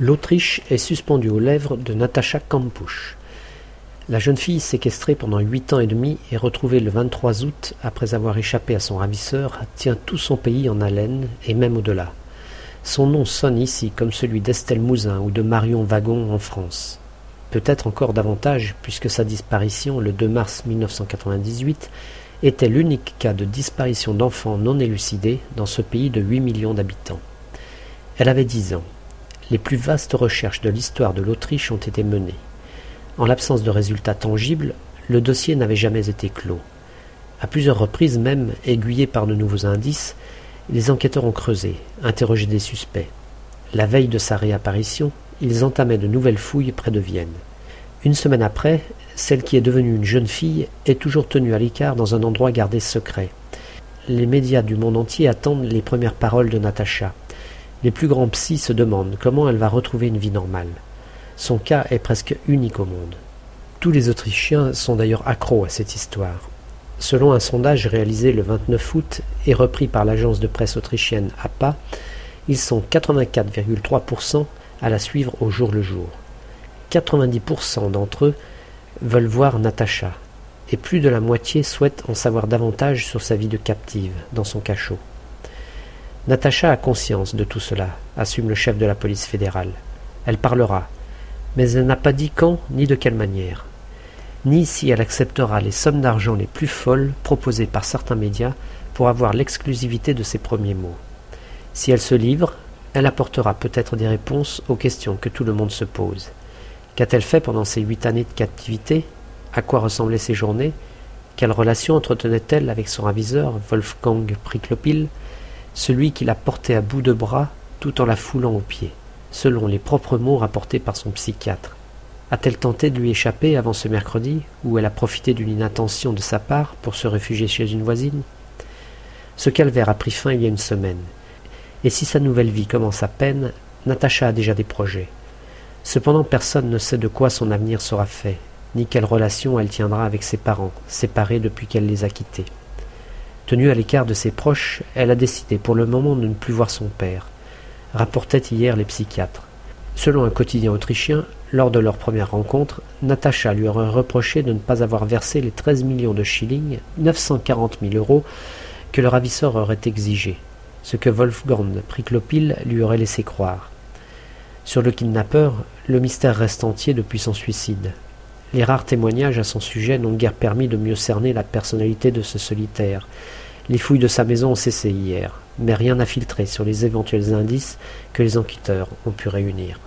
L'Autriche est suspendue aux lèvres de Natacha Kampusch. La jeune fille séquestrée pendant huit ans et demi et retrouvée le 23 août après avoir échappé à son ravisseur tient tout son pays en haleine et même au-delà. Son nom sonne ici comme celui d'Estelle Mouzin ou de Marion Wagon en France. Peut-être encore davantage puisque sa disparition le 2 mars 1998 était l'unique cas de disparition d'enfants non élucidés dans ce pays de huit millions d'habitants. Elle avait dix ans les plus vastes recherches de l'histoire de l'Autriche ont été menées. En l'absence de résultats tangibles, le dossier n'avait jamais été clos. À plusieurs reprises même, aiguillés par de nouveaux indices, les enquêteurs ont creusé, interrogé des suspects. La veille de sa réapparition, ils entamaient de nouvelles fouilles près de Vienne. Une semaine après, celle qui est devenue une jeune fille est toujours tenue à l'écart dans un endroit gardé secret. Les médias du monde entier attendent les premières paroles de Natacha. Les plus grands psys se demandent comment elle va retrouver une vie normale. Son cas est presque unique au monde. Tous les Autrichiens sont d'ailleurs accros à cette histoire. Selon un sondage réalisé le 29 août et repris par l'agence de presse autrichienne APA, ils sont 84,3% à la suivre au jour le jour. 90% d'entre eux veulent voir Natacha, et plus de la moitié souhaitent en savoir davantage sur sa vie de captive dans son cachot. Natacha a conscience de tout cela, assume le chef de la police fédérale. Elle parlera, mais elle n'a pas dit quand ni de quelle manière, ni si elle acceptera les sommes d'argent les plus folles proposées par certains médias pour avoir l'exclusivité de ses premiers mots. Si elle se livre, elle apportera peut-être des réponses aux questions que tout le monde se pose. Qu'a-t-elle fait pendant ces huit années de captivité? À quoi ressemblaient ses journées? Quelle relation entretenait-elle avec son aviseur, Wolfgang Priklopil? Celui qui la portait à bout de bras tout en la foulant aux pieds, selon les propres mots rapportés par son psychiatre. A-t-elle tenté de lui échapper avant ce mercredi, où elle a profité d'une inattention de sa part pour se réfugier chez une voisine? Ce calvaire a pris fin il y a une semaine, et si sa nouvelle vie commence à peine, Natacha a déjà des projets. Cependant personne ne sait de quoi son avenir sera fait, ni quelle relation elle tiendra avec ses parents, séparés depuis qu'elle les a quittés. Tenue à l'écart de ses proches, elle a décidé pour le moment de ne plus voir son père, rapportaient hier les psychiatres. Selon un quotidien autrichien, lors de leur première rencontre, Natacha lui aurait reproché de ne pas avoir versé les 13 millions de shillings, 940 000 euros, que le ravisseur aurait exigé, ce que Wolfgang Priklopil lui aurait laissé croire. Sur le kidnappeur, le mystère reste entier depuis son suicide. Les rares témoignages à son sujet n'ont guère permis de mieux cerner la personnalité de ce solitaire. Les fouilles de sa maison ont cessé hier, mais rien n'a filtré sur les éventuels indices que les enquêteurs ont pu réunir.